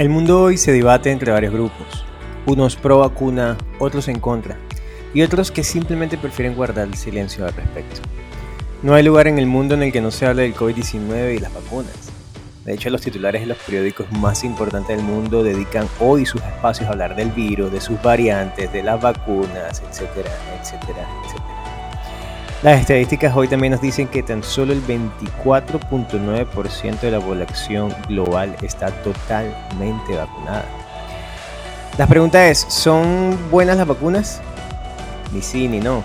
El mundo hoy se debate entre varios grupos, unos pro vacuna, otros en contra, y otros que simplemente prefieren guardar el silencio al respecto. No hay lugar en el mundo en el que no se hable del COVID-19 y las vacunas. De hecho, los titulares de los periódicos más importantes del mundo dedican hoy sus espacios a hablar del virus, de sus variantes, de las vacunas, etcétera, etcétera, etcétera. Las estadísticas hoy también nos dicen que tan solo el 24.9% de la población global está totalmente vacunada. La pregunta es, ¿son buenas las vacunas? Ni sí ni no.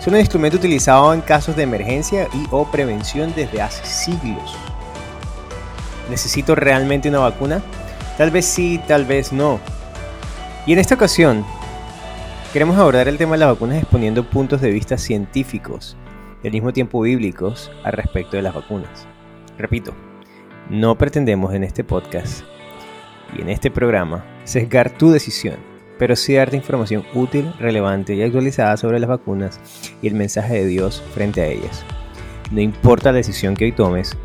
Son un instrumento utilizado en casos de emergencia y o prevención desde hace siglos. ¿Necesito realmente una vacuna? Tal vez sí, tal vez no. Y en esta ocasión Queremos abordar el tema de las vacunas exponiendo puntos de vista científicos y al mismo tiempo bíblicos al respecto de las vacunas. Repito, no pretendemos en este podcast y en este programa sesgar tu decisión, pero sí darte información útil, relevante y actualizada sobre las vacunas y el mensaje de Dios frente a ellas. No importa la decisión que hoy tomes,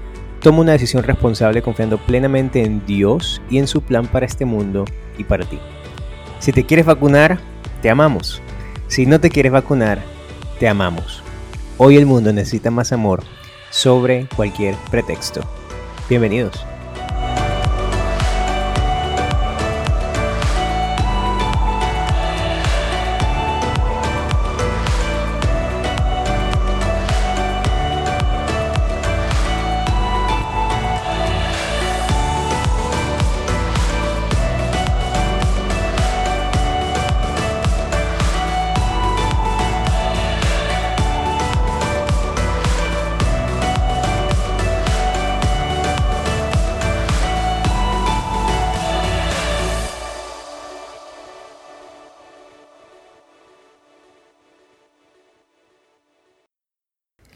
toma una decisión responsable confiando plenamente en Dios y en su plan para este mundo y para ti. Si te quieres vacunar, te amamos. Si no te quieres vacunar, te amamos. Hoy el mundo necesita más amor sobre cualquier pretexto. Bienvenidos.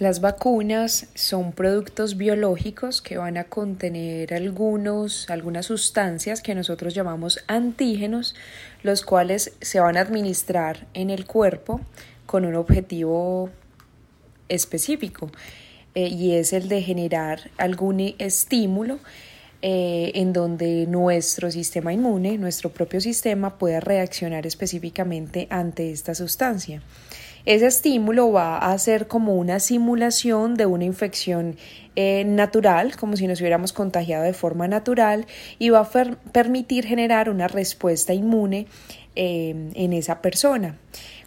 Las vacunas son productos biológicos que van a contener algunos, algunas sustancias que nosotros llamamos antígenos, los cuales se van a administrar en el cuerpo con un objetivo específico eh, y es el de generar algún estímulo eh, en donde nuestro sistema inmune, nuestro propio sistema, pueda reaccionar específicamente ante esta sustancia. Ese estímulo va a ser como una simulación de una infección eh, natural, como si nos hubiéramos contagiado de forma natural, y va a permitir generar una respuesta inmune eh, en esa persona,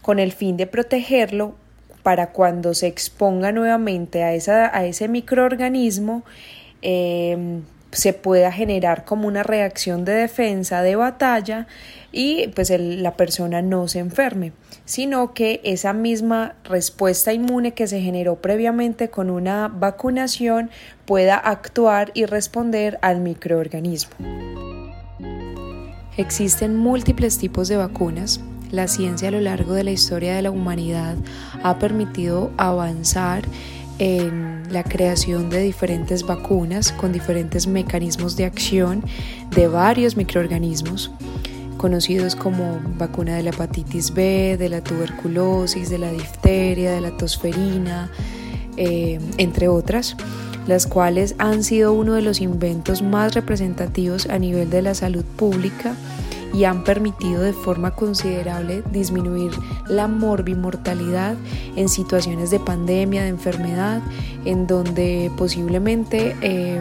con el fin de protegerlo para cuando se exponga nuevamente a, esa, a ese microorganismo, eh, se pueda generar como una reacción de defensa, de batalla, y pues la persona no se enferme, sino que esa misma respuesta inmune que se generó previamente con una vacunación pueda actuar y responder al microorganismo. Existen múltiples tipos de vacunas. La ciencia a lo largo de la historia de la humanidad ha permitido avanzar en la creación de diferentes vacunas con diferentes mecanismos de acción de varios microorganismos conocidos como vacuna de la hepatitis B, de la tuberculosis, de la difteria, de la tosferina, eh, entre otras, las cuales han sido uno de los inventos más representativos a nivel de la salud pública y han permitido de forma considerable disminuir la morbimortalidad en situaciones de pandemia, de enfermedad, en donde posiblemente eh,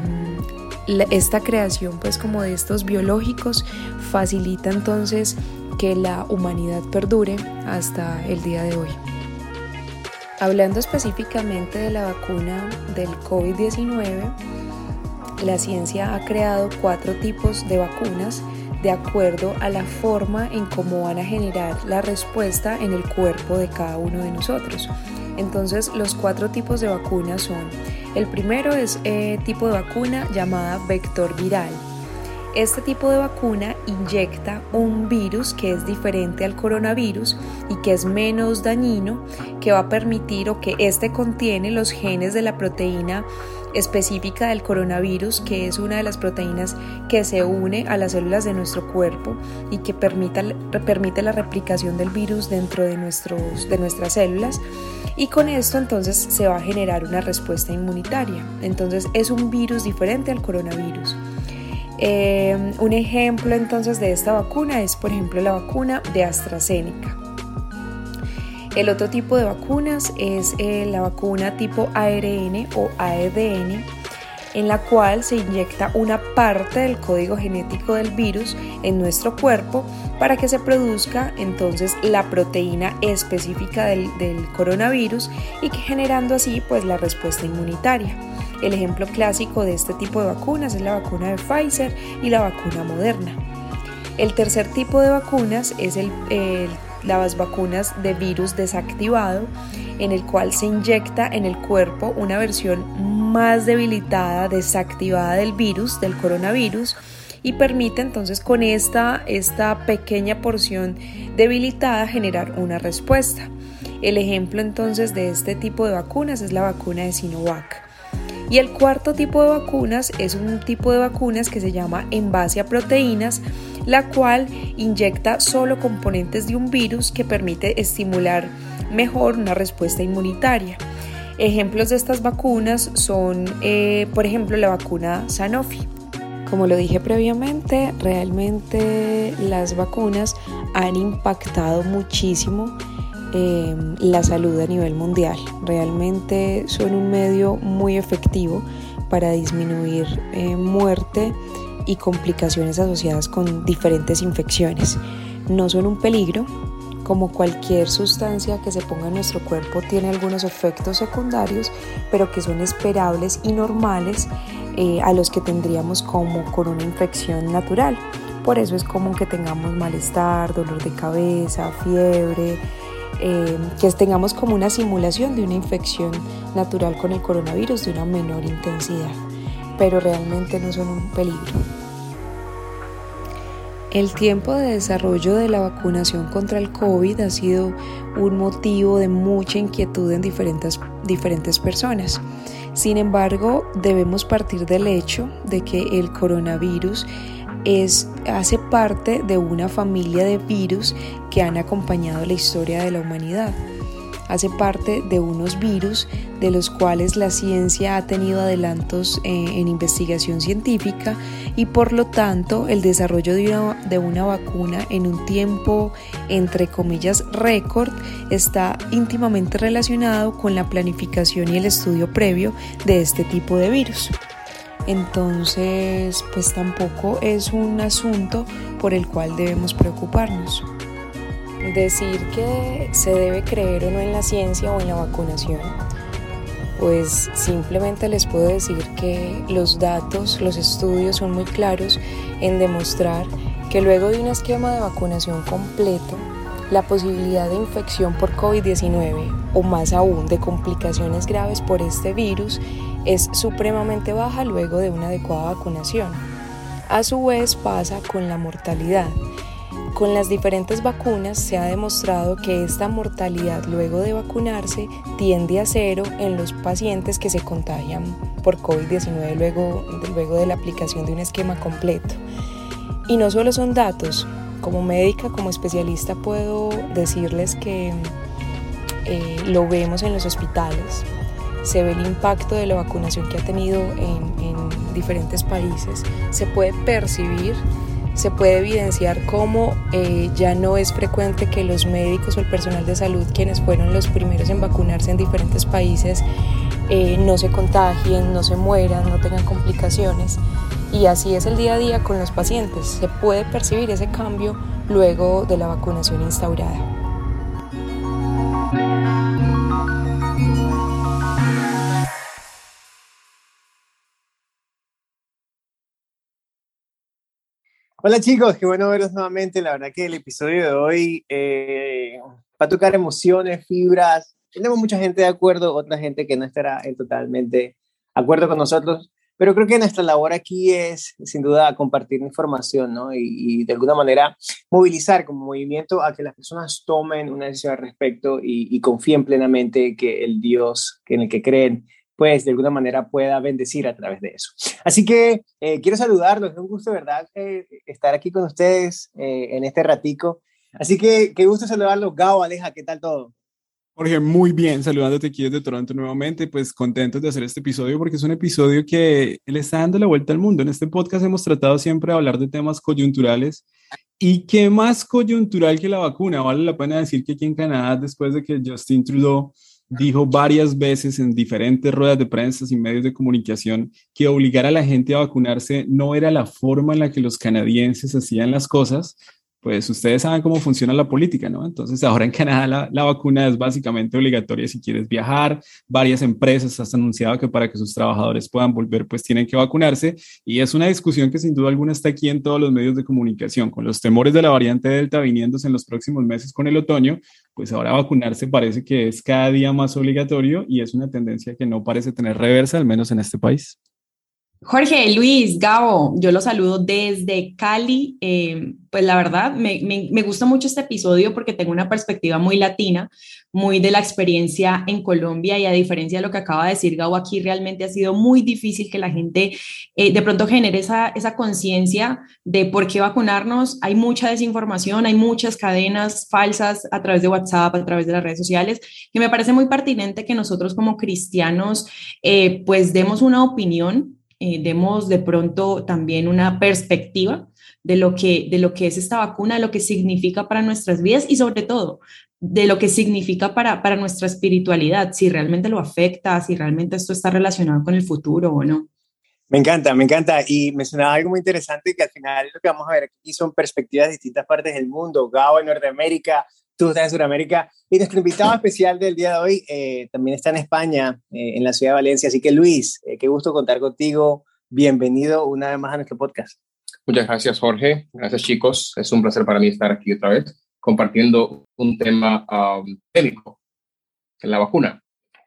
esta creación pues como de estos biológicos facilita entonces que la humanidad perdure hasta el día de hoy. Hablando específicamente de la vacuna del COVID-19, la ciencia ha creado cuatro tipos de vacunas de acuerdo a la forma en cómo van a generar la respuesta en el cuerpo de cada uno de nosotros. Entonces los cuatro tipos de vacunas son, el primero es eh, tipo de vacuna llamada vector viral. Este tipo de vacuna inyecta un virus que es diferente al coronavirus y que es menos dañino, que va a permitir o que este contiene los genes de la proteína específica del coronavirus, que es una de las proteínas que se une a las células de nuestro cuerpo y que permite, permite la replicación del virus dentro de, nuestros, de nuestras células. Y con esto entonces se va a generar una respuesta inmunitaria. Entonces es un virus diferente al coronavirus. Eh, un ejemplo entonces de esta vacuna es por ejemplo la vacuna de AstraZeneca. El otro tipo de vacunas es eh, la vacuna tipo ARN o ARDN, en la cual se inyecta una parte del código genético del virus en nuestro cuerpo para que se produzca entonces la proteína específica del, coronavirus y que generando así pues la respuesta inmunitaria. El ejemplo clásico de este tipo de vacunas es la vacuna de Pfizer y la vacuna Moderna. El tercer tipo de vacunas es el las vacunas de virus desactivado, en el cual se inyecta en el cuerpo una versión más debilitada, desactivada del virus, del coronavirus, y permite entonces con esta, esta pequeña porción debilitada generar una respuesta. El ejemplo entonces de este tipo de vacunas es la vacuna de Sinovac. Y el cuarto tipo de vacunas es un tipo de vacunas que se llama en base a proteínas, la cual inyecta solo componentes de un virus que permite estimular mejor una respuesta inmunitaria. Ejemplos de estas vacunas son, eh, por ejemplo, la vacuna Sanofi. Como lo dije previamente, realmente las vacunas han impactado muchísimo eh, la salud a nivel mundial. Realmente son un medio muy efectivo para disminuir eh, muerte y complicaciones asociadas con diferentes infecciones. No son un peligro, como cualquier sustancia que se ponga en nuestro cuerpo tiene algunos efectos secundarios, pero que son esperables y normales eh, a los que tendríamos como con una infección natural. Por eso es común que tengamos malestar, dolor de cabeza, fiebre, eh, que tengamos como una simulación de una infección natural con el coronavirus de una menor intensidad, pero realmente no son un peligro. El tiempo de desarrollo de la vacunación contra el COVID ha sido un motivo de mucha inquietud en diferentes, diferentes personas. Sin embargo, debemos partir del hecho de que el coronavirus es, hace parte de una familia de virus que han acompañado la historia de la humanidad hace parte de unos virus de los cuales la ciencia ha tenido adelantos eh, en investigación científica y por lo tanto el desarrollo de una, de una vacuna en un tiempo entre comillas récord está íntimamente relacionado con la planificación y el estudio previo de este tipo de virus. Entonces, pues tampoco es un asunto por el cual debemos preocuparnos. Decir que se debe creer o no en la ciencia o en la vacunación, pues simplemente les puedo decir que los datos, los estudios son muy claros en demostrar que luego de un esquema de vacunación completo, la posibilidad de infección por COVID-19 o más aún de complicaciones graves por este virus es supremamente baja luego de una adecuada vacunación. A su vez pasa con la mortalidad con las diferentes vacunas se ha demostrado que esta mortalidad luego de vacunarse tiende a cero en los pacientes que se contagian por COVID-19 luego, luego de la aplicación de un esquema completo. Y no solo son datos, como médica, como especialista puedo decirles que eh, lo vemos en los hospitales, se ve el impacto de la vacunación que ha tenido en, en diferentes países, se puede percibir se puede evidenciar cómo eh, ya no es frecuente que los médicos o el personal de salud, quienes fueron los primeros en vacunarse en diferentes países, eh, no se contagien, no se mueran, no tengan complicaciones. Y así es el día a día con los pacientes. Se puede percibir ese cambio luego de la vacunación instaurada. Hola chicos, qué bueno verlos nuevamente. La verdad que el episodio de hoy eh, va a tocar emociones, fibras. Tenemos mucha gente de acuerdo, otra gente que no estará en totalmente acuerdo con nosotros, pero creo que nuestra labor aquí es sin duda compartir información ¿no? y, de alguna manera movilizar como movimiento a que las personas tomen una decisión al respecto y, confíen plenamente que el Dios en el que creen pues de alguna manera pueda bendecir a través de eso. Así que eh, quiero saludarlos, es un gusto, ¿verdad?, eh, estar aquí con ustedes eh, en este ratico. Así que qué gusto saludarlos, Gao, Aleja, ¿qué tal todo? Jorge, muy bien, saludándote aquí desde Toronto nuevamente, pues contentos de hacer este episodio porque es un episodio que le está dando la vuelta al mundo. En este podcast hemos tratado siempre de hablar de temas coyunturales y qué más coyuntural que la vacuna. Vale la pena decir que aquí en Canadá, después de que Justin Trudeau dijo varias veces en diferentes ruedas de prensa y medios de comunicación que obligar a la gente a vacunarse no era la forma en la que los canadienses hacían las cosas, pues ustedes saben cómo funciona la política, ¿no? Entonces ahora en Canadá la, vacuna es básicamente obligatoria si quieres viajar. Varias empresas han anunciado que para que sus trabajadores puedan volver, pues tienen que vacunarse. Y es una discusión que sin duda alguna está aquí en todos los medios de comunicación. Con los temores de la variante Delta viniéndose en los próximos meses con el otoño, pues ahora vacunarse parece que es cada día más obligatorio y es una tendencia que no parece tener reversa, al menos en este país. Jorge, Luis, Gabo, yo los saludo desde Cali. Eh, pues la verdad, me, me, gusta mucho este episodio porque tengo una perspectiva muy latina, muy de la experiencia en Colombia y a diferencia de lo que acaba de decir Gabo, aquí realmente ha sido muy difícil que la gente eh, de pronto genere esa, esa conciencia de por qué vacunarnos. Hay mucha desinformación, hay muchas cadenas falsas a través de WhatsApp, a través de las redes sociales, que me parece muy pertinente que nosotros como cristianos eh, pues demos una opinión eh, demos de pronto también una perspectiva de lo, que, de lo que es esta vacuna, de lo que significa para nuestras vidas y sobre todo de lo que significa para, para nuestra espiritualidad, si realmente lo afecta, si realmente esto está relacionado con el futuro o no. Me encanta, me encanta. Y mencionaba algo muy interesante que al final lo que vamos a ver aquí son perspectivas de distintas partes del mundo. Gabo en Norteamérica, tú estás en Sudamérica. Y nuestro invitado especial del día de hoy eh, también está en España, eh, en la ciudad de Valencia. Así que Luis, eh, qué gusto contar contigo. Bienvenido una vez más a nuestro podcast. Muchas gracias, Jorge. Gracias, chicos. Es un placer para mí estar aquí otra vez compartiendo un tema um, técnico, la vacuna.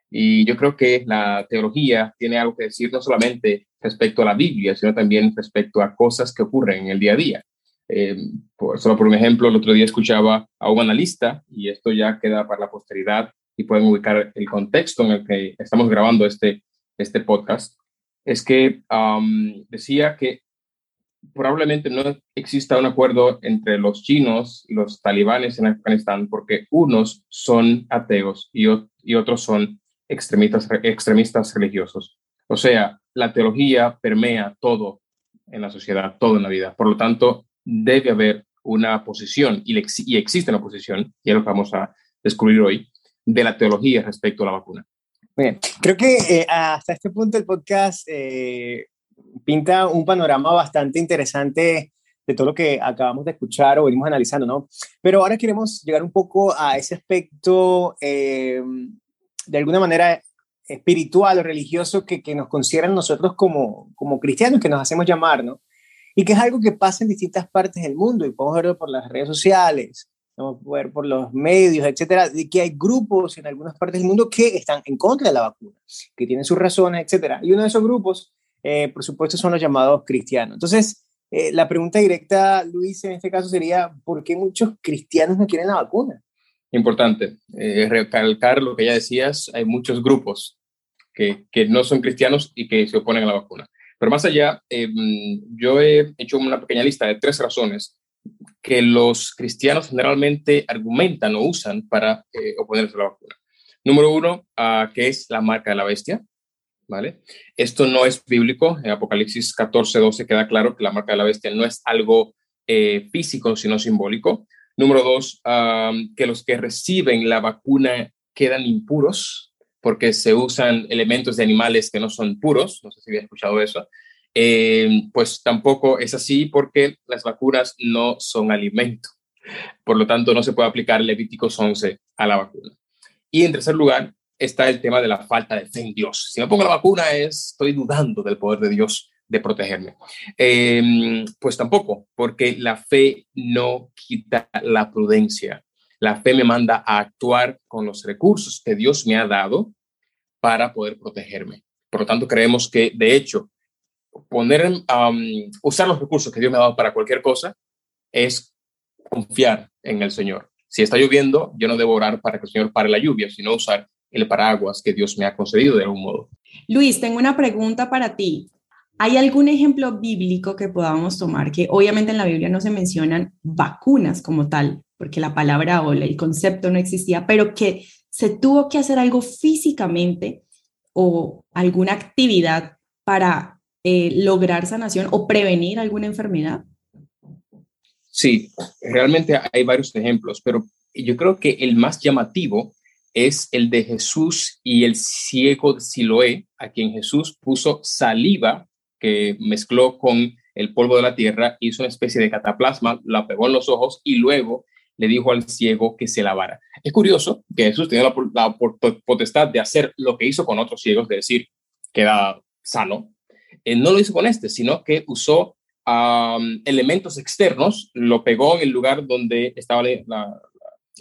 Y yo creo que la teología tiene algo que decir no solamente respecto a la Biblia, sino también respecto a cosas que ocurren en el día a día. Eh, solo por un ejemplo, el otro día escuchaba a un analista, y esto ya queda para la posteridad y pueden ubicar el contexto en el que estamos grabando este, este podcast, es que decía que probablemente no exista un acuerdo entre los chinos y los talibanes en Afganistán porque unos son ateos y, y otros son extremistas, extremistas religiosos. O sea, la teología permea todo en la sociedad, todo en la vida. Por lo tanto, debe haber una posición, y, y existe una posición, y es lo que vamos a descubrir hoy, de la teología respecto a la vacuna. Bien, creo que eh, hasta este punto el podcast eh, pinta un panorama bastante interesante de todo lo que acabamos de escuchar o venimos analizando, ¿no? Pero ahora queremos llegar un poco a ese aspecto, eh, de alguna manera, espiritual o religioso que, que nos consideran nosotros como, como cristianos, que nos hacemos llamar, ¿no? Y que es algo que pasa en distintas partes del mundo y podemos verlo por las redes sociales, podemos ver por los medios, etcétera, de que hay grupos en algunas partes del mundo que están en contra de la vacuna, que tienen sus razones, etcétera. Y uno de esos grupos, eh, por supuesto, son los llamados cristianos. Entonces, eh, la pregunta directa, Luis, en este caso sería, ¿por qué muchos cristianos no quieren la vacuna? Importante, eh, recalcar lo que ya decías, hay muchos grupos que, que no son cristianos y que se oponen a la vacuna. Pero más allá, em, yo he hecho una pequeña lista de tres razones que los cristianos generalmente argumentan o usan para eh, oponerse a la vacuna. Número uno, uh, que es la marca de la bestia. ¿Vale? Esto no es bíblico. En Apocalipsis 14, 12 queda claro que la marca de la bestia no es algo eh, físico, sino simbólico. Número dos, que los que reciben la vacuna quedan impuros porque se usan elementos de animales que no son puros, no sé si había escuchado eso, eh, pues tampoco es así porque las vacunas no son alimento. Por lo tanto, no se puede aplicar Levíticos 11 a la vacuna. Y en tercer lugar está el tema de la falta de fe en Dios. Si me pongo la vacuna es, estoy dudando del poder de Dios de protegerme. Eh, pues tampoco, porque la fe no quita la prudencia. La fe me manda a actuar con los recursos que Dios me ha dado para poder protegerme. Por lo tanto, creemos que, de hecho, poner, usar los recursos que Dios me ha dado para cualquier cosa es confiar en el Señor. Si está lloviendo, yo no debo orar para que el Señor pare la lluvia, sino usar el paraguas que Dios me ha concedido de algún modo. Luis, tengo una pregunta para ti. ¿Hay algún ejemplo bíblico que podamos tomar que obviamente en la Biblia no se mencionan vacunas como tal, porque la palabra o el concepto no existía, pero que se tuvo que hacer algo físicamente o alguna actividad para eh, lograr sanación o prevenir alguna enfermedad? Sí, realmente hay varios ejemplos, pero yo creo que el más llamativo es el de Jesús y el ciego de Siloé, a quien Jesús puso saliva que mezcló con el polvo de la tierra, hizo una especie de cataplasma, la pegó en los ojos y luego le dijo al ciego que se lavara. Es curioso que Jesús tenía la, potestad de hacer lo que hizo con otros ciegos, de decir, queda sano. Eh, no lo hizo con este, sino que usó elementos externos, lo pegó en el lugar donde estaba la,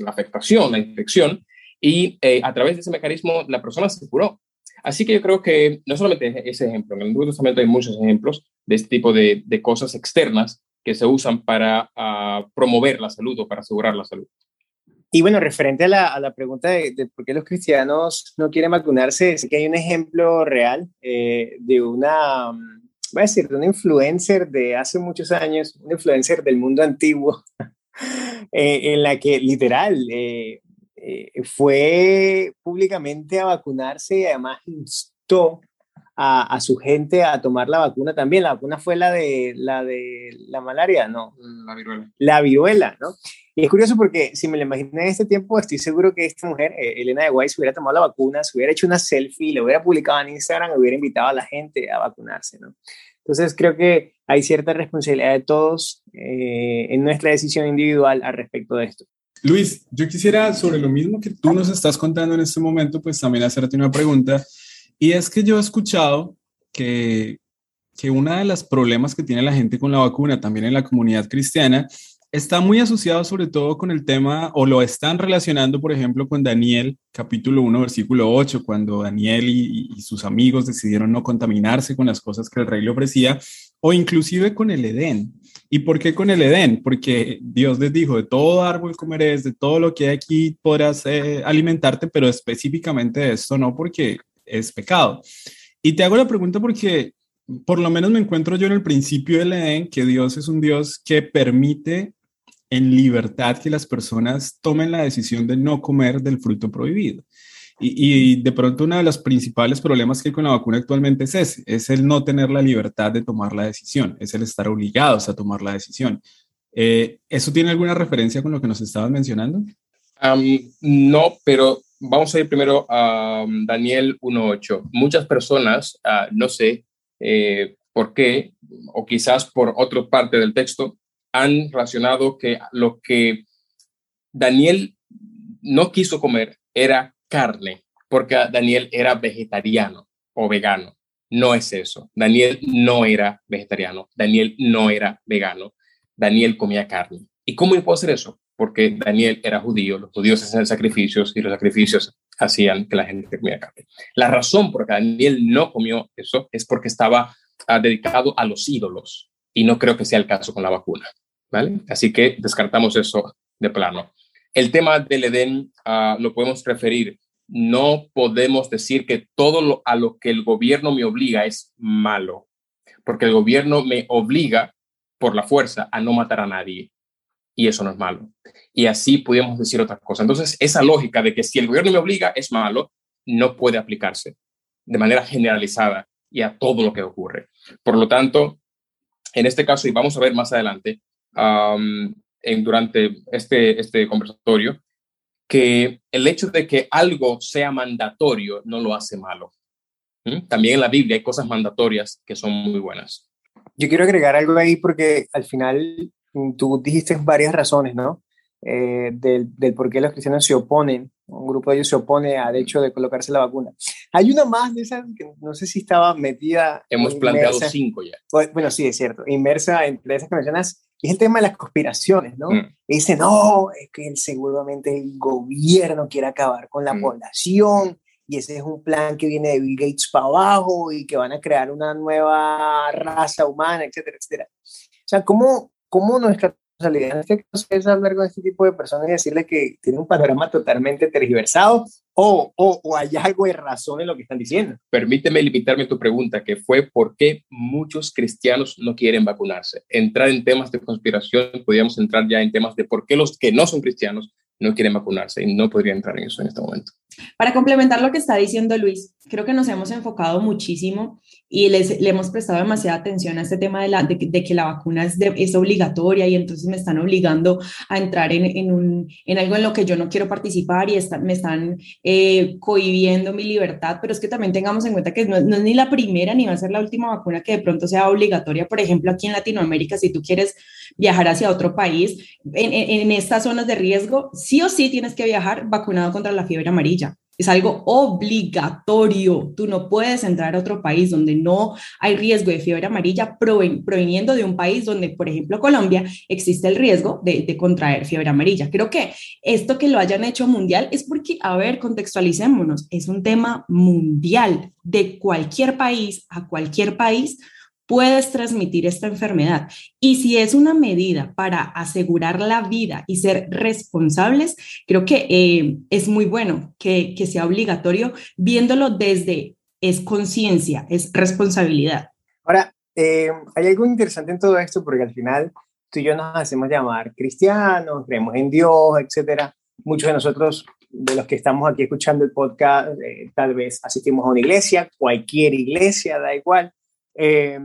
afectación, la infección, y eh, a través de ese mecanismo la persona se curó. Así que yo creo que no solamente ese ejemplo, en el Nuevo Testamento hay muchos ejemplos de este tipo de, de cosas externas que se usan para uh, promover la salud o para asegurar la salud. Y bueno, referente a la, a la pregunta de, de, por qué los cristianos no quieren vacunarse, es que hay un ejemplo real eh, de una, voy a decir, de una influencer de hace muchos años, una influencer del mundo antiguo, eh, en la que literal eh, eh, fue públicamente a vacunarse y además instó a, su gente a tomar la vacuna también. La vacuna fue la de la, de la malaria, ¿no? La viruela. La viruela, ¿no? Y es curioso porque si me lo imaginé en este tiempo, estoy seguro que esta mujer, eh, Elena de Guay, se hubiera tomado la vacuna, se hubiera hecho una selfie, lo hubiera publicado en Instagram, hubiera invitado a la gente a vacunarse, ¿no? Entonces creo que hay cierta responsabilidad de todos eh, en nuestra decisión individual al respecto de esto. Luis, yo quisiera sobre lo mismo que tú nos estás contando en este momento, pues también hacerte una pregunta y es que yo he escuchado que, que uno de los problemas que tiene la gente con la vacuna, también en la comunidad cristiana, está muy asociado sobre todo con el tema, o lo están relacionando, por ejemplo, con Daniel, capítulo 1, versículo 8, cuando Daniel y, sus amigos decidieron no contaminarse con las cosas que el rey le ofrecía, o inclusive con el Edén. ¿Y por qué con el Edén? Porque Dios les dijo, de todo árbol comerés, de todo lo que hay aquí podrás eh, alimentarte, pero específicamente de esto no, porque es pecado. Y te hago la pregunta porque por lo menos me encuentro yo en el principio del Edén, que Dios es un Dios que permite en libertad que las personas tomen la decisión de no comer del fruto prohibido. Y, de pronto uno de los principales problemas que hay con la vacuna actualmente es ese, es el no tener la libertad de tomar la decisión, es el estar obligados a tomar la decisión. Eh, ¿Eso tiene alguna referencia con lo que nos estabas mencionando? no, pero vamos a ir primero a um, Daniel 1.8. Muchas personas, uh, no sé eh, por qué, o quizás por otra parte del texto, han relacionado que lo que Daniel no quiso comer era carne, porque Daniel era vegetariano o vegano. No es eso. Daniel no era vegetariano. Daniel no era vegano. Daniel comía carne. ¿Y cómo puedo hacer eso? Porque Daniel era judío, los judíos hacían sacrificios y los sacrificios hacían que la gente comiera carne. La razón por la que Daniel no comió eso es porque estaba uh, dedicado a los ídolos y no creo que sea el caso con la vacuna, ¿vale? Así que descartamos eso de plano. El tema del Edén uh, lo podemos referir. No podemos decir que todo a lo que el gobierno me obliga es malo, porque el gobierno me obliga por la fuerza a no matar a nadie y eso no es malo. Y así podríamos decir otra cosa. Entonces, esa lógica de que si el gobierno me obliga es malo, no puede aplicarse de manera generalizada y a todo lo que ocurre. Por lo tanto, en este caso, y vamos a ver más adelante, en, durante este, este conversatorio, que el hecho de que algo sea mandatorio no lo hace malo. ¿Mm? También en la Biblia hay cosas mandatorias que son muy buenas. Yo quiero agregar algo ahí porque al final tú dijiste varias razones, ¿no? Eh, del, del, por qué los cristianos se oponen, un grupo de ellos se opone al hecho de colocarse la vacuna. Hay una más de esas que no sé si estaba metida. Hemos planteado cinco ya. Bueno, sí, es cierto, inmersa entre esas que mencionas, es el tema de las conspiraciones, ¿no? Mm. Dicen, no, es que seguramente el gobierno quiere acabar con la mm. población y ese es un plan que viene de Bill Gates para abajo y que van a crear una nueva raza humana, etcétera, etcétera. O sea, ¿cómo, cómo nuestra responsabilidad en este caso es hablar con este tipo de personas y decirles que tienen un panorama totalmente tergiversado o, o, o, hay algo de razón en lo que están diciendo. Permíteme limitarme a tu pregunta, que fue por qué muchos cristianos no quieren vacunarse. Entrar en temas de conspiración, podríamos entrar ya en temas de por qué los que no son cristianos no quieren vacunarse y no podría entrar en eso en este momento. Para complementar lo que está diciendo Luis, creo que nos hemos enfocado muchísimo y les, le hemos prestado demasiada atención a este tema de, la, de, que la vacuna es, es, obligatoria y entonces me están obligando a entrar en, en, un, en algo en lo que yo no quiero participar y me están eh, cohibiendo mi libertad, pero es que también tengamos en cuenta que no, no, es ni la primera ni va a ser la última vacuna que de pronto sea obligatoria. Por ejemplo, aquí en Latinoamérica, si tú quieres viajar hacia otro país, en, en estas zonas de riesgo, sí o sí tienes que viajar vacunado contra la fiebre amarilla. Es algo obligatorio. Tú no puedes entrar a otro país donde no hay riesgo de fiebre amarilla proveniendo de un país donde, por ejemplo, Colombia, existe el riesgo de, contraer fiebre amarilla. Creo que esto que lo hayan hecho mundial es porque, a ver, contextualicémonos, es un tema mundial de cualquier país a cualquier país puedes transmitir esta enfermedad. Y si es una medida para asegurar la vida y ser responsables, creo que eh, es muy bueno que, que sea obligatorio viéndolo desde es conciencia, es responsabilidad. Ahora, eh, hay algo interesante en todo esto porque al final tú y yo nos hacemos llamar cristianos, creemos en Dios, etcétera. Muchos de nosotros, de los que estamos aquí escuchando el podcast, eh, tal vez asistimos a una iglesia, cualquier iglesia, da igual. Eh,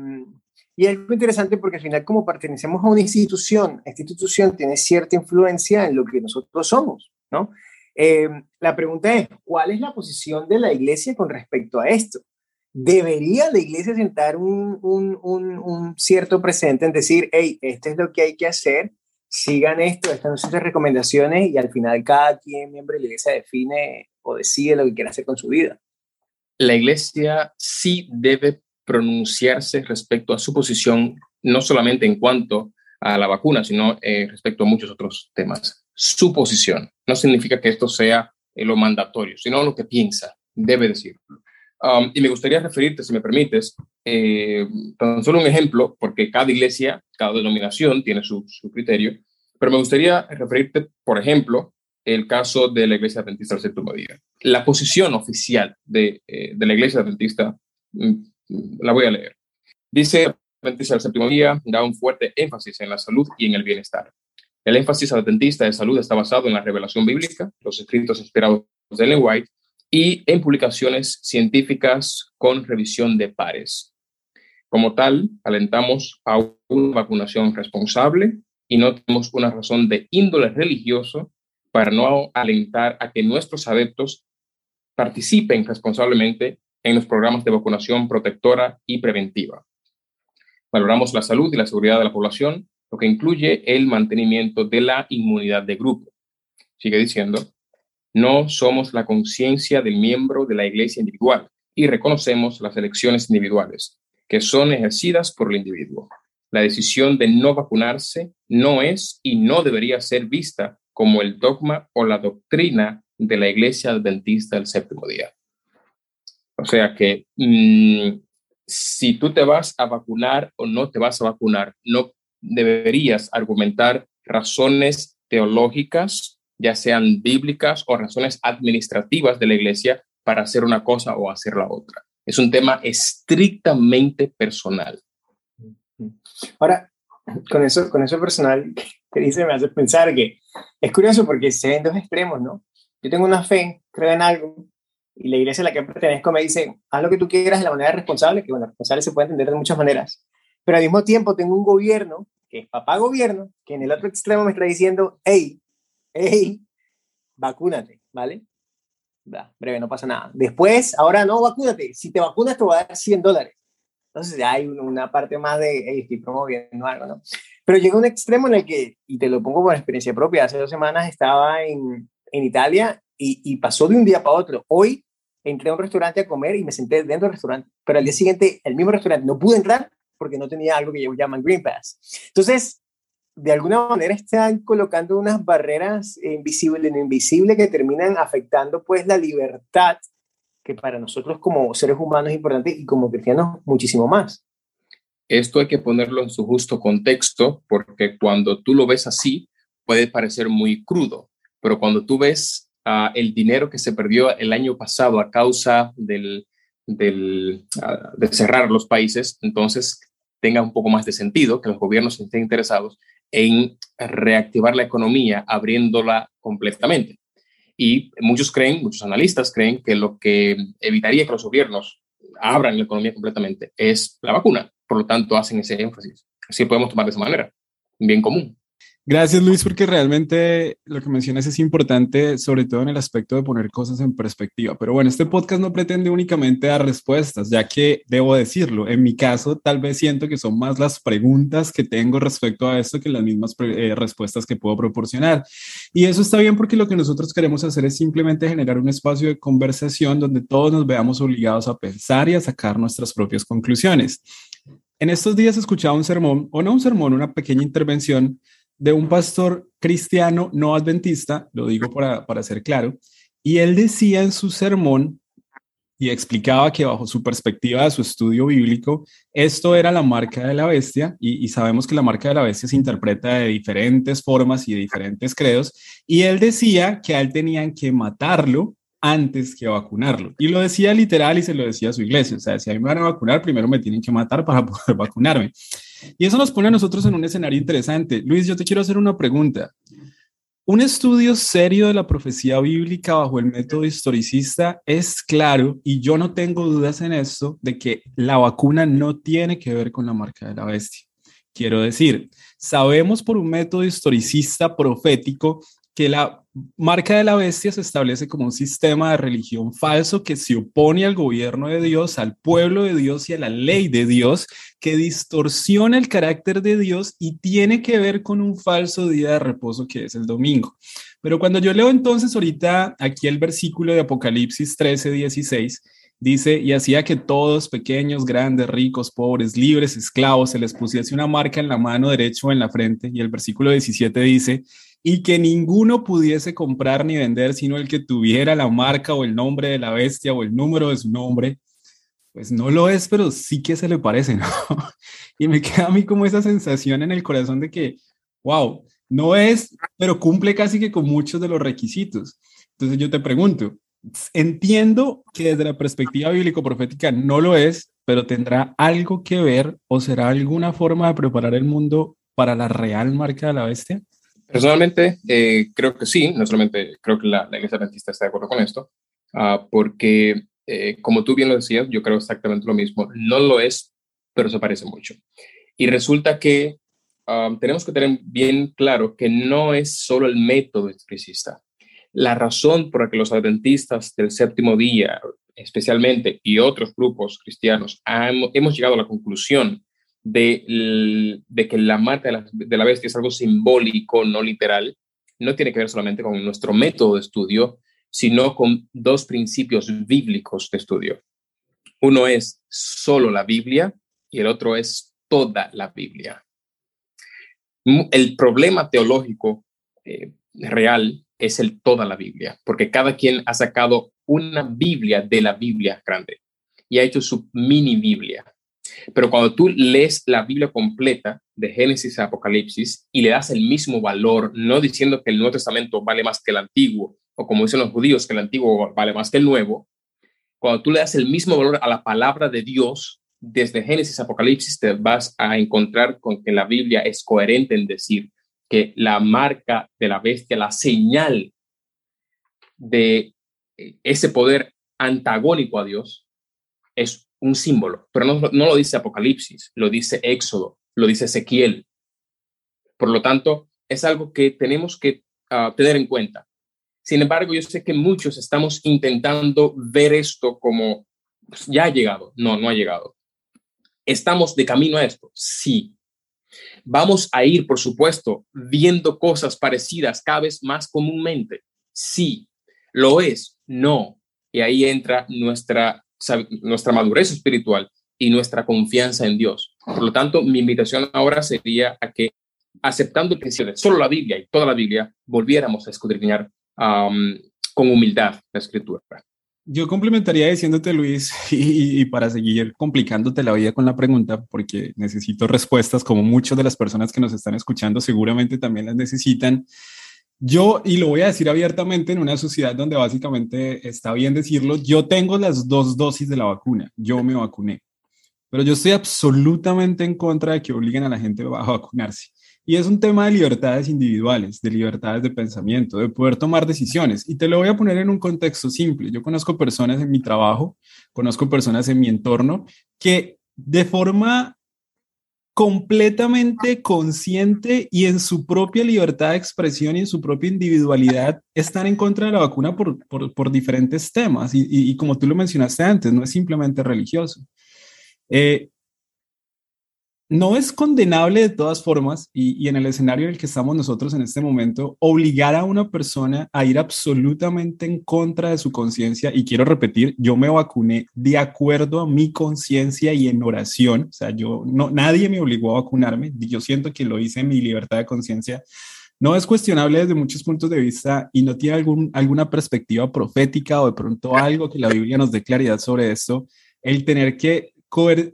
y es algo interesante porque al final como pertenecemos a una institución, esta institución tiene cierta influencia en lo que nosotros somos, ¿no? Eh, la pregunta es, ¿cuál es la posición de la iglesia con respecto a esto? ¿Debería la iglesia sentar un, un, un, un cierto presente en decir, hey, esto es lo que hay que hacer, sigan esto, estas son sus recomendaciones y al final cada quien, miembro de la iglesia, define o decide lo que quiere hacer con su vida? La iglesia sí debe pronunciarse respecto a su posición, no solamente en cuanto a la vacuna, sino eh, respecto a muchos otros temas. Su posición no significa que esto sea eh, lo mandatorio, sino lo que piensa, debe decirlo. Um, y me gustaría referirte, si me permites, eh, tan solo un ejemplo, porque cada iglesia, cada denominación tiene su, su, criterio, pero me gustaría referirte, por ejemplo, el caso de la Iglesia Adventista del Séptimo Día. La posición oficial de, de la Iglesia Adventista mm, la voy a leer. Dice Adventista del séptimo día, da un fuerte énfasis en la salud y en el bienestar. El énfasis adventista de salud está basado en la revelación bíblica, los escritos esperados de Ellen White y en publicaciones científicas con revisión de pares. Como tal, alentamos a una vacunación responsable y no tenemos una razón de índole religioso para no alentar a que nuestros adeptos participen responsablemente en los programas de vacunación protectora y preventiva. Valoramos la salud y la seguridad de la población, lo que incluye el mantenimiento de la inmunidad de grupo. Sigue diciendo, no somos la conciencia del miembro de la iglesia individual y reconocemos las elecciones individuales, que son ejercidas por el individuo. La decisión de no vacunarse no es y no debería ser vista como el dogma o la doctrina de la iglesia adventista del séptimo día. O sea que mmm, si tú te vas a vacunar o no te vas a vacunar, no deberías argumentar razones teológicas, ya sean bíblicas o razones administrativas de la iglesia para hacer una cosa o hacer la otra. Es un tema estrictamente personal. Ahora, con eso, con eso personal que dice, me hace pensar que es curioso porque se ven dos extremos, ¿no? Yo tengo una fe, creo en algo, y la iglesia a la que pertenezco me dice, haz lo que tú quieras de la manera responsable, que bueno, responsable se puede entender de muchas maneras, pero al mismo tiempo tengo un gobierno, que es papá gobierno, que en el otro extremo me está diciendo, hey, hey, vacúnate, ¿vale? Breve, no pasa nada. Después, ahora no, vacúnate. Si te vacunas te voy a dar 100 dólares. Entonces hay una parte más de, hey, estoy promoviendo algo, ¿no? Pero llega un extremo en el que, y te lo pongo por experiencia propia, hace dos semanas estaba en, en Italia y, y, pasó de un día para otro. Hoy entré a un restaurante a comer y me senté dentro del restaurante, pero al día siguiente el mismo restaurante no pude entrar porque no tenía algo que ellos llaman Green Pass. Entonces, de alguna manera están colocando unas barreras invisibles en invisible que terminan afectando pues la libertad que para nosotros como seres humanos es importante y como cristianos muchísimo más. Esto hay que ponerlo en su justo contexto porque cuando tú lo ves así puede parecer muy crudo, pero cuando tú ves el dinero que se perdió el año pasado a causa del, uh, de cerrar los países, entonces tenga un poco más de sentido que los gobiernos estén interesados en reactivar la economía abriéndola completamente. Y muchos creen, muchos analistas creen que lo que evitaría que los gobiernos abran la economía completamente es la vacuna. Por lo tanto, hacen ese énfasis. Así podemos tomar de esa manera, bien común. Gracias Luis, porque realmente lo que mencionas es importante, sobre todo en el aspecto de poner cosas en perspectiva. Pero bueno, este podcast no pretende únicamente dar respuestas, ya que debo decirlo, en mi caso tal vez siento que son más las preguntas que tengo respecto a esto que las mismas eh, respuestas que puedo proporcionar. Y eso está bien porque lo que nosotros queremos hacer es simplemente generar un espacio de conversación donde todos nos veamos obligados a pensar y a sacar nuestras propias conclusiones. En estos días escuchaba un sermón, o no un sermón, una pequeña intervención de un pastor cristiano no adventista, lo digo para, para ser claro, y él decía en su sermón y explicaba que bajo su perspectiva de su estudio bíblico, esto era la marca de la bestia y, y, sabemos que la marca de la bestia se interpreta de diferentes formas y de diferentes credos, y él decía que a él tenían que matarlo antes que vacunarlo. Y lo decía literal y se lo decía a su iglesia, o sea, si a mí me van a vacunar, primero me tienen que matar para poder vacunarme. Y eso nos pone a nosotros en un escenario interesante. Luis, yo te quiero hacer una pregunta. Un estudio serio de la profecía bíblica bajo el método historicista es claro, y yo no tengo dudas en esto, de que la vacuna no tiene que ver con la marca de la bestia. Quiero decir, sabemos por un método historicista profético que la marca de la bestia se establece como un sistema de religión falso que se opone al gobierno de Dios, al pueblo de Dios y a la ley de Dios, que distorsiona el carácter de Dios y tiene que ver con un falso día de reposo que es el domingo. Pero cuando yo leo entonces ahorita aquí el versículo de Apocalipsis 13, 16, dice, y hacía que todos, pequeños, grandes, ricos, pobres, libres, esclavos, se les pusiese una marca en la mano derecha o en la frente. Y el versículo 17 dice, y que ninguno pudiese comprar ni vender sino el que tuviera la marca o el nombre de la bestia o el número de su nombre, pues no lo es, pero sí que se le parece, ¿no? y me queda a mí como esa sensación en el corazón de que, wow, no es, pero cumple casi que con muchos de los requisitos. Entonces yo te pregunto, entiendo que desde la perspectiva bíblico-profética no lo es, pero tendrá algo que ver o será alguna forma de preparar el mundo para la real marca de la bestia? Personalmente, eh, creo que sí, no solamente creo que la, Iglesia Adventista está de acuerdo con esto, uh, porque, eh, como tú bien lo decías, yo creo exactamente lo mismo. No lo es, pero se parece mucho. Y resulta que um, tenemos que tener bien claro que no es solo el método historicista. La razón por la que los adventistas del séptimo día, especialmente, y otros grupos cristianos, hemos llegado a la conclusión de, que la marca de la, bestia es algo simbólico, no literal, no tiene que ver solamente con nuestro método de estudio, sino con dos principios bíblicos de estudio. Uno es solo la Biblia y el otro es toda la Biblia. El problema teológico eh, real es el toda la Biblia, porque cada quien ha sacado una Biblia de la Biblia grande y ha hecho su mini Biblia. Pero cuando tú lees la Biblia completa, de Génesis a Apocalipsis, y le das el mismo valor, no diciendo que el Nuevo Testamento vale más que el Antiguo, o como dicen los judíos, que el Antiguo vale más que el Nuevo, cuando tú le das el mismo valor a la palabra de Dios, desde Génesis a Apocalipsis, te vas a encontrar con que la Biblia es coherente en decir que la marca de la bestia, la señal de ese poder antagónico a Dios, es un símbolo, pero no, lo dice Apocalipsis, lo dice Éxodo, lo dice Ezequiel. Por lo tanto, es algo que tenemos que ah, tener en cuenta. Sin embargo, yo sé que muchos estamos intentando ver esto como pues, ya ha llegado. No, no ha llegado. ¿Estamos de camino a esto? Sí. Vamos a ir, por supuesto, viendo cosas parecidas cada vez más comúnmente. Sí. ¿Lo es? No. Y ahí entra nuestra nuestra madurez espiritual y nuestra confianza en Dios. Por lo tanto, mi invitación ahora sería a que, aceptando que solo la Biblia y toda la Biblia, volviéramos a escudriñar con humildad la escritura. Yo complementaría diciéndote, Luis, y, y, para seguir complicándote la vida con la pregunta, porque necesito respuestas, como muchas de las personas que nos están escuchando seguramente también las necesitan. Yo, y lo voy a decir abiertamente, en una sociedad donde básicamente está bien decirlo, yo tengo las dos dosis de la vacuna, yo me vacuné, pero yo estoy absolutamente en contra de que obliguen a la gente a vacunarse. Y es un tema de libertades individuales, de libertades de pensamiento, de poder tomar decisiones. Y te lo voy a poner en un contexto simple. Yo conozco personas en mi trabajo, conozco personas en mi entorno que de forma completamente consciente y en su propia libertad de expresión y en su propia individualidad están en contra de la vacuna por, por, diferentes temas. Y, y, como tú lo mencionaste antes, no es simplemente religioso. Eh, no es condenable de todas formas, y, en el escenario en el que estamos nosotros en este momento, obligar a una persona a ir absolutamente en contra de su conciencia. Y quiero repetir, yo me vacuné de acuerdo a mi conciencia y en oración. O sea, yo no, nadie me obligó a vacunarme. Yo siento que lo hice en mi libertad de conciencia. No es cuestionable desde muchos puntos de vista y no tiene algún, alguna perspectiva profética o de pronto algo que la Biblia nos dé claridad sobre esto. El tener que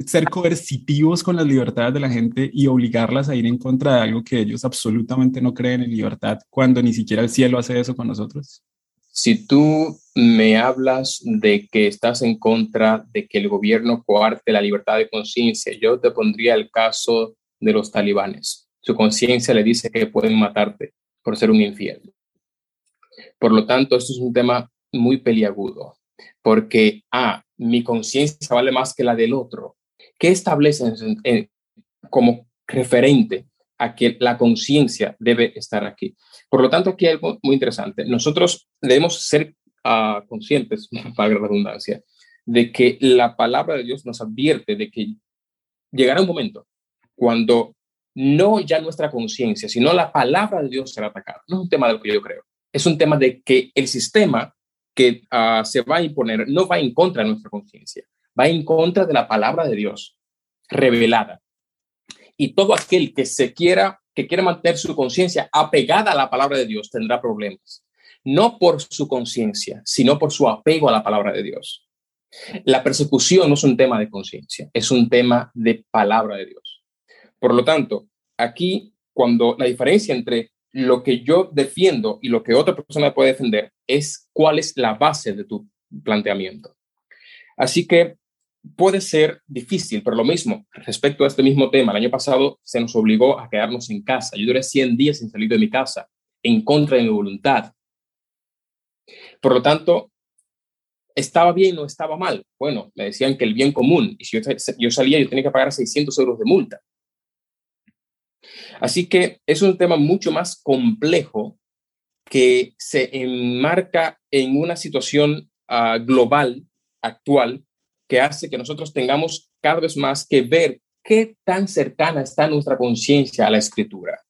ser coercitivos con las libertades de la gente y obligarlas a ir en contra de algo que ellos absolutamente no creen en libertad, cuando ni siquiera el cielo hace eso con nosotros? Si tú me hablas de que estás en contra de que el gobierno coarte la libertad de conciencia, yo te pondría el caso de los talibanes. Su conciencia le dice que pueden matarte por ser un infierno. Por lo tanto, esto es un tema muy peliagudo, porque, ah, mi conciencia vale más que la del otro. ¿Qué establecen como referente a que la conciencia debe estar aquí? Por lo tanto, aquí hay algo muy interesante. Nosotros debemos ser uh, conscientes, para la redundancia, de que la palabra de Dios nos advierte de que llegará un momento cuando no ya nuestra conciencia, sino la palabra de Dios será atacada. No es un tema de lo que yo creo. Es un tema de que el sistema que ah, se va a imponer no va en contra de nuestra conciencia, va en contra de la palabra de Dios revelada. Y todo aquel que se quiera, que quiera mantener su conciencia apegada a la palabra de Dios tendrá problemas. No por su conciencia, sino por su apego a la palabra de Dios. La persecución no es un tema de conciencia, es un tema de palabra de Dios. Por lo tanto, aquí, cuando la diferencia entre lo que yo defiendo y lo que otra persona puede defender es cuál es la base de tu planteamiento. Así que puede ser difícil, pero lo mismo, respecto a este mismo tema, el año pasado se nos obligó a quedarnos en casa. Yo duré 100 días sin salir de mi casa, en contra de mi voluntad. Por lo tanto, ¿estaba bien o estaba mal? Bueno, me decían que el bien común, y si yo, yo salía, yo tenía que pagar 600 euros de multa. Así que es un tema mucho más complejo que se enmarca en una situación ah, global actual que hace que nosotros tengamos cada vez más que ver qué tan cercana está nuestra conciencia a la escritura.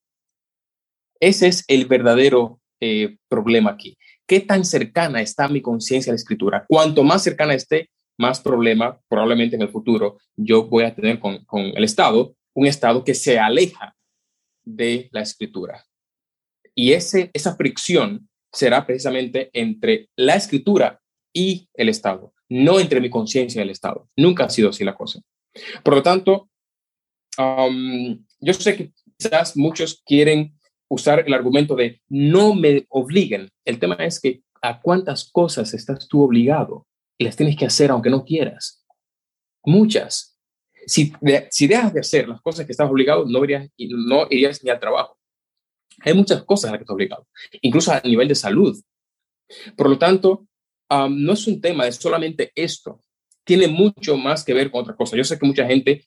Ese es el verdadero eh, problema aquí. ¿Qué tan cercana está mi conciencia a la escritura? Cuanto más cercana esté, más problema probablemente en el futuro yo voy a tener con, con el Estado, un Estado que se aleja de la escritura. Y ese, esa fricción será precisamente entre la escritura y el Estado, no entre mi conciencia y el Estado. Nunca ha sido así la cosa. Por lo tanto, um, yo sé que quizás muchos quieren usar el argumento de no me obliguen. El tema es que a cuántas cosas estás tú obligado y las tienes que hacer aunque no quieras. Muchas si, si dejas de hacer las cosas que estás obligado, no irías, no irías ni al trabajo. Hay muchas cosas a las que estás obligado, incluso a nivel de salud. Por lo tanto, no es un tema de solamente esto, tiene mucho más que ver con otra cosa. Yo sé que mucha gente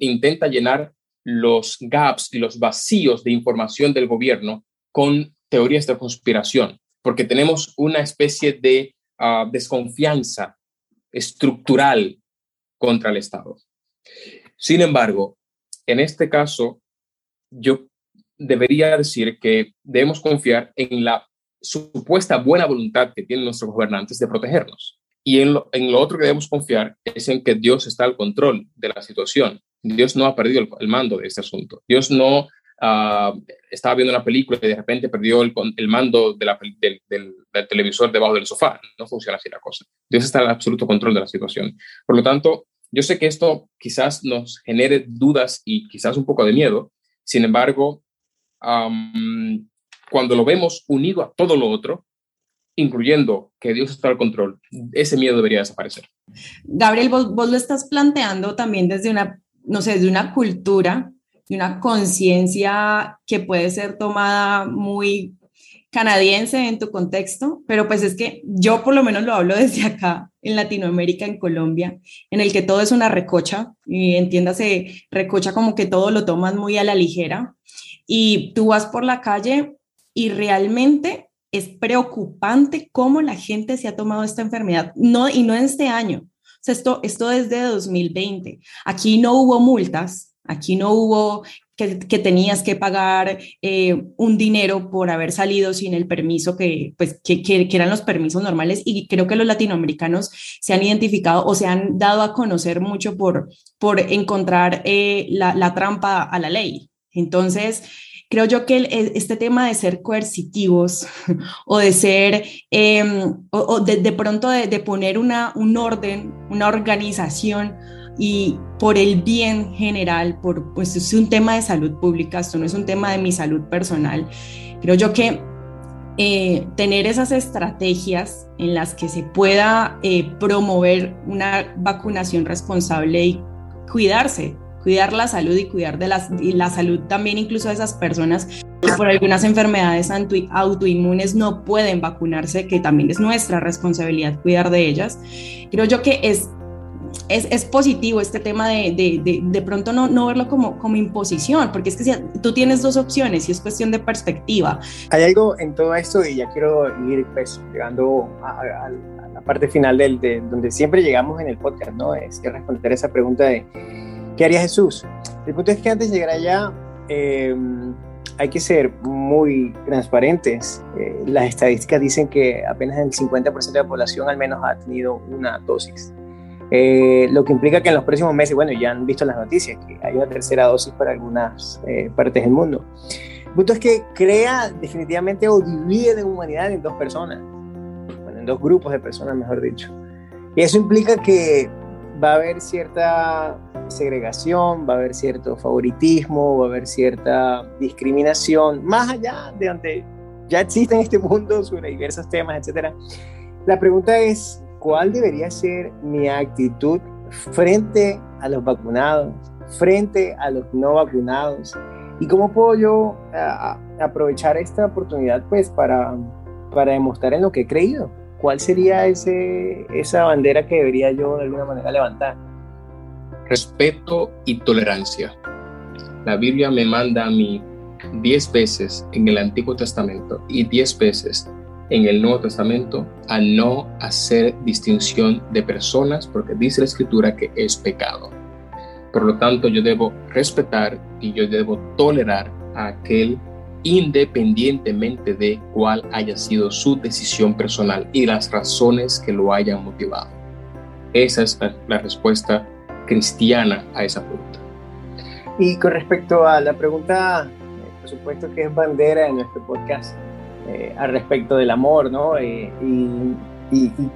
intenta llenar los gaps y los vacíos de información del gobierno con teorías de conspiración, porque tenemos una especie de ah, desconfianza estructural contra el Estado. Sin embargo, en este caso, yo debería decir que debemos confiar en la supuesta buena voluntad que tienen nuestros gobernantes de protegernos. Y en lo, otro que debemos confiar es en que Dios está al control de la situación. Dios no ha perdido el, mando de este asunto. Dios no uh, estaba viendo una película y de repente perdió el, mando del, televisor debajo del sofá. No funciona así la cosa. Dios está al absoluto control de la situación. Por lo tanto, yo sé que esto quizás nos genere dudas y quizás un poco de miedo, sin embargo, cuando lo vemos unido a todo lo otro, incluyendo que Dios está al control, ese miedo debería desaparecer. Gabriel, vos, lo estás planteando también desde una, no sé, desde una cultura una conciencia que puede ser tomada muy canadiense en tu contexto, pero pues es que yo por lo menos lo hablo desde acá, en Latinoamérica, en Colombia, en el que todo es una recocha, y entiéndase, recocha como que todo lo tomas muy a la ligera, y tú vas por la calle y realmente es preocupante cómo la gente se ha tomado esta enfermedad, no, y no en este año, esto, esto desde 2020. Aquí no hubo multas, aquí no hubo que, tenías que pagar eh, un dinero por haber salido sin el permiso que, pues, que, que, eran los permisos normales y creo que los latinoamericanos se han identificado o se han dado a conocer mucho por, por encontrar eh, la, la trampa a la ley. Entonces, creo yo que e, este tema de ser coercitivos o de ser, em, o, de, de, pronto de, poner una, un orden, una organización y por el bien general, por, pues es un tema de salud pública, esto no es un tema de mi salud personal. Creo yo que eh, tener esas estrategias en las que se pueda eh, promover una vacunación responsable y cuidarse, cuidar la salud y cuidar de la, y la salud también incluso de esas personas que por algunas enfermedades autoinmunes no pueden vacunarse, que también es nuestra responsabilidad cuidar de ellas. Creo yo que es, es, es positivo este tema de, de, de, pronto no, no, verlo como, como imposición, porque es que si tú tienes dos opciones y es cuestión de perspectiva. Hay algo en todo esto y ya quiero ir pues, llegando a, a, la parte final del, de donde siempre llegamos en el podcast, ¿no? Es que responder esa pregunta de ¿Qué haría Jesús? El punto es que antes de llegar allá eh, hay que ser muy transparentes. Eh, las estadísticas dicen que apenas el 50% de la población al menos ha tenido una dosis. Eh, lo que implica que en los próximos meses, bueno, ya han visto las noticias, que hay una tercera dosis para algunas partes del mundo. El punto es que crea definitivamente o divide la humanidad en dos personas, bueno, en dos grupos de personas, mejor dicho. Y eso implica que va a haber cierta segregación, va a haber cierto favoritismo, va a haber cierta discriminación, más allá de donde ya existe en este mundo sobre diversos temas, etc. La pregunta es, ¿cuál debería ser mi actitud frente a los vacunados, frente a los no vacunados? ¿Y cómo puedo yo aprovechar esta oportunidad pues para, para demostrar en lo que he creído? ¿Cuál sería ese, esa bandera que debería yo de alguna manera levantar? respeto y tolerancia. La Biblia me manda a mí diez veces en el Antiguo Testamento y diez veces en el Nuevo Testamento a no hacer distinción de personas porque dice la Escritura que es pecado. Por lo tanto, yo debo respetar y yo debo tolerar a aquel independientemente de cuál haya sido su decisión personal y las razones que lo hayan motivado. Esa es la, la respuesta cristiana a esa pregunta. Y con respecto a la pregunta, eh, por supuesto que es bandera en nuestro podcast, eh, al respecto del amor, ¿no? Eh, y,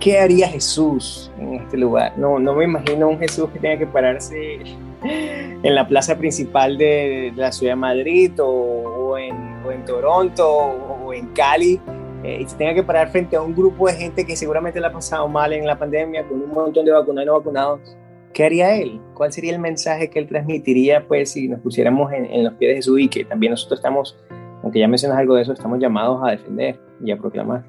qué haría Jesús en este lugar? No, no me imagino un Jesús que tenga que pararse en la plaza principal de, la ciudad de Madrid o, en, o en, Toronto o, en Cali y se tenga que parar frente a un grupo de gente que seguramente la ha pasado mal en la pandemia con un montón de vacunados y no vacunados ¿qué haría él? ¿Cuál sería el mensaje que él transmitiría pues si nos pusiéramos en, los pies de Jesús y que también nosotros estamos, aunque ya mencionas algo de eso, estamos llamados a defender y a proclamar?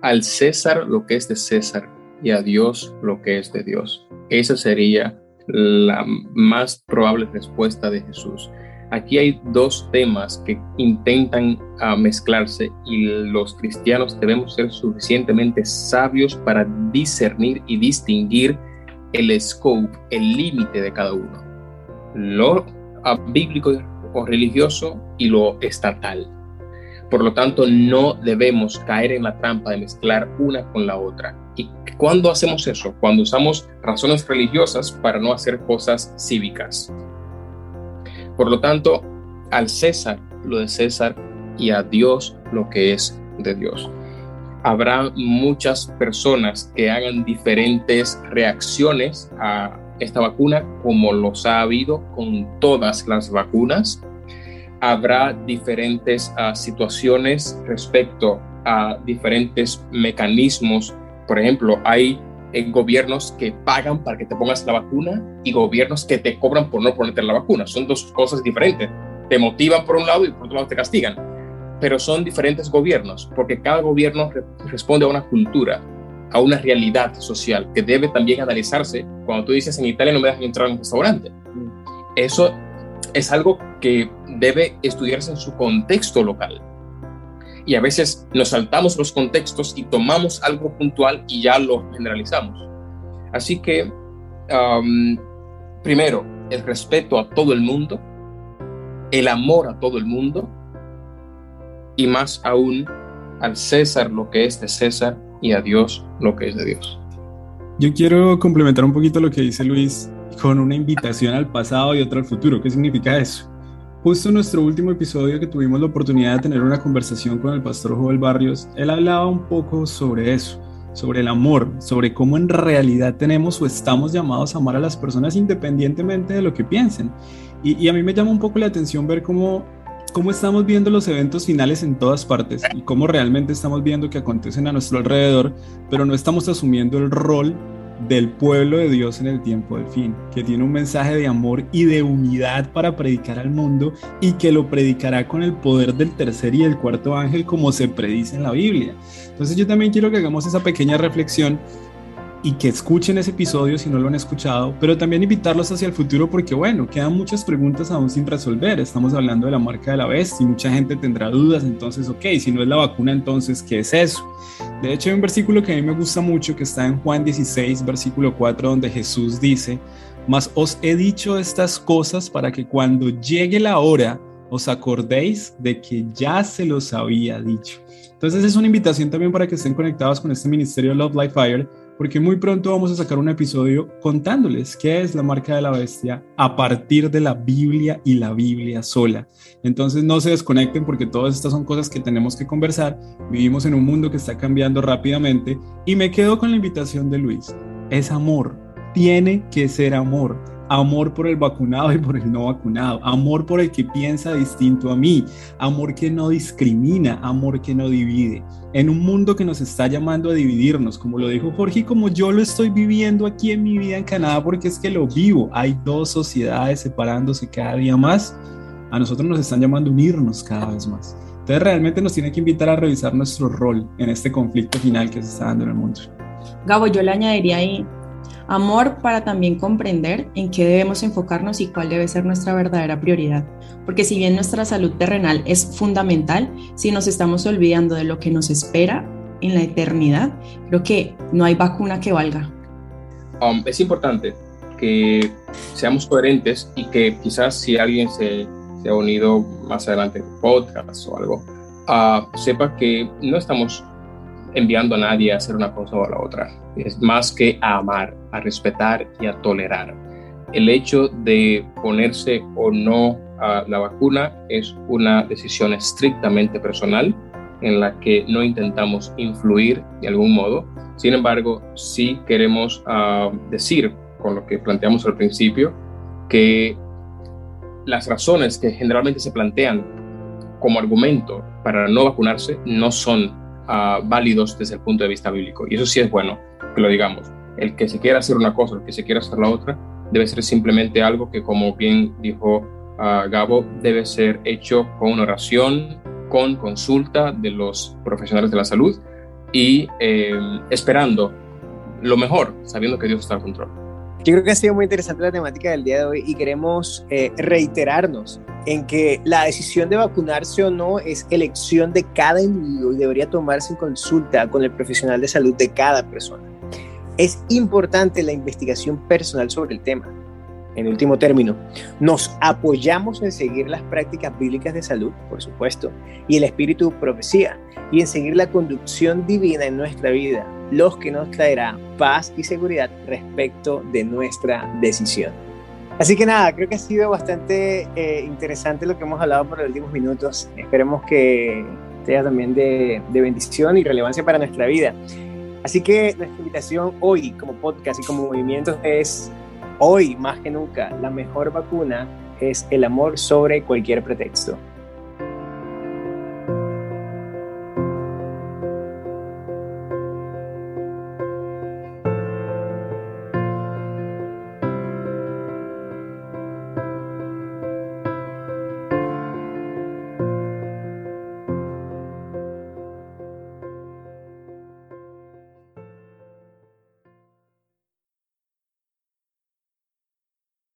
Al César lo que es de César y a Dios lo que es de Dios. Esa sería la más probable respuesta de Jesús. Aquí hay dos temas que intentan uh, mezclarse y los cristianos debemos ser suficientemente sabios para discernir y distinguir el scope, el límite de cada uno, lo bíblico o religioso y lo estatal. Por lo tanto, no debemos caer en la trampa de mezclar una con la otra. ¿Y cuándo hacemos eso? Cuando usamos razones religiosas para no hacer cosas cívicas. Por lo tanto, al César lo de César y a Dios lo que es de Dios habrá muchas personas que hagan diferentes reacciones a esta vacuna, como los ha habido con todas las vacunas. Habrá diferentes uh, situaciones respecto a diferentes mecanismos. Por ejemplo, hay eh, gobiernos que pagan para que te pongas la vacuna y gobiernos que te cobran por no ponerte la vacuna. Son dos cosas diferentes. Te motivan por un lado y por otro lado te castigan. Pero son diferentes gobiernos porque cada gobierno responde a una cultura, a una realidad social que debe también analizarse. Cuando tú dices en Italia no me dejan entrar a un restaurante. Eso es algo que debe estudiarse en su contexto local y a veces nos saltamos los contextos y tomamos algo puntual y ya lo generalizamos. Así que, primero, el respeto a todo el mundo, el amor a todo el mundo y más aún al César lo que es de César y a Dios lo que es de Dios. Yo quiero complementar un poquito lo que dice Luis con una invitación al pasado y otra al futuro. ¿Qué significa eso? Justo en nuestro último episodio que tuvimos la oportunidad de tener una conversación con el pastor Joel Barrios, él hablaba un poco sobre eso, sobre el amor, sobre cómo en realidad tenemos o estamos llamados a amar a las personas independientemente de lo que piensen. Y, a mí me llama un poco la atención ver cómo, cómo estamos viendo los eventos finales en todas partes y cómo realmente estamos viendo que acontecen a nuestro alrededor, pero no estamos asumiendo el rol del pueblo de Dios en el tiempo del fin, que tiene un mensaje de amor y de unidad para predicar al mundo y que lo predicará con el poder del tercer y del cuarto ángel como se predice en la Biblia. Entonces yo también quiero que hagamos esa pequeña reflexión y que escuchen ese episodio si no lo han escuchado, pero también invitarlos hacia el futuro porque, bueno, quedan muchas preguntas aún sin resolver. Estamos hablando de la marca de la bestia y mucha gente tendrá dudas, entonces, ok, si no es la vacuna, entonces, ¿qué es eso? De hecho, hay un versículo que a mí me gusta mucho que está en Juan 16, versículo 4, donde Jesús dice, mas os he dicho estas cosas para que cuando llegue la hora os acordéis de que ya se los había dicho. Entonces es una invitación también para que estén conectados con este ministerio Love Life Fire porque muy pronto vamos a sacar un episodio contándoles qué es la marca de la bestia a partir de la Biblia y la Biblia sola. Entonces no se desconecten porque todas estas son cosas que tenemos que conversar. Vivimos en un mundo que está cambiando rápidamente y me quedo con la invitación de Luis. Es amor, tiene que ser amor amor por el vacunado y por el no vacunado, amor por el que piensa distinto a mí, amor que no discrimina, amor que no divide. En un mundo que nos está llamando a dividirnos, como lo dijo Jorge, y como yo lo estoy viviendo aquí en mi vida en Canadá, porque es que lo vivo, hay dos sociedades separándose cada día más, a nosotros nos están llamando a unirnos cada vez más. Entonces realmente nos tiene que invitar a revisar nuestro rol en este conflicto final que se está dando en el mundo. Gabo, yo le añadiría ahí Amor para también comprender en qué debemos enfocarnos y cuál debe ser nuestra verdadera prioridad. Porque si bien nuestra salud terrenal es fundamental, si nos estamos olvidando de lo que nos espera en la eternidad, creo que no hay vacuna que valga. Um, es importante que seamos coherentes y que quizás si alguien se, se ha unido más adelante en podcast o algo, uh, sepa que no estamos enviando a nadie a hacer una cosa o la otra. Es más que a amar, a respetar y a tolerar. El hecho de ponerse o no a la vacuna es una decisión estrictamente personal en la que no intentamos influir de algún modo. Sin embargo, sí queremos ah, decir, con lo que planteamos al principio, que las razones que generalmente se plantean como argumento para no vacunarse no son válidos desde el punto de vista bíblico. Y eso sí es bueno que lo digamos. El que se quiera hacer una cosa, el que se quiera hacer la otra, debe ser simplemente algo que, como bien dijo uh, Gabo, debe ser hecho con oración, con consulta de los profesionales de la salud y eh, esperando lo mejor, sabiendo que Dios está al control. Yo creo que ha sido muy interesante la temática del día de hoy y queremos eh, reiterarnos en que la decisión de vacunarse o no es elección de cada individuo y debería tomarse en consulta con el profesional de salud de cada persona. Es importante la investigación personal sobre el tema. En último término, nos apoyamos en seguir las prácticas bíblicas de salud, por supuesto, y el espíritu profecía, y en seguir la conducción divina en nuestra vida, los que nos traerá paz y seguridad respecto de nuestra decisión. Así que nada, creo que ha sido bastante eh, interesante lo que hemos hablado por los últimos minutos. Esperemos que sea también de, de bendición y relevancia para nuestra vida. Así que nuestra invitación hoy como podcast y como movimiento es, hoy más que nunca, la mejor vacuna es el amor sobre cualquier pretexto.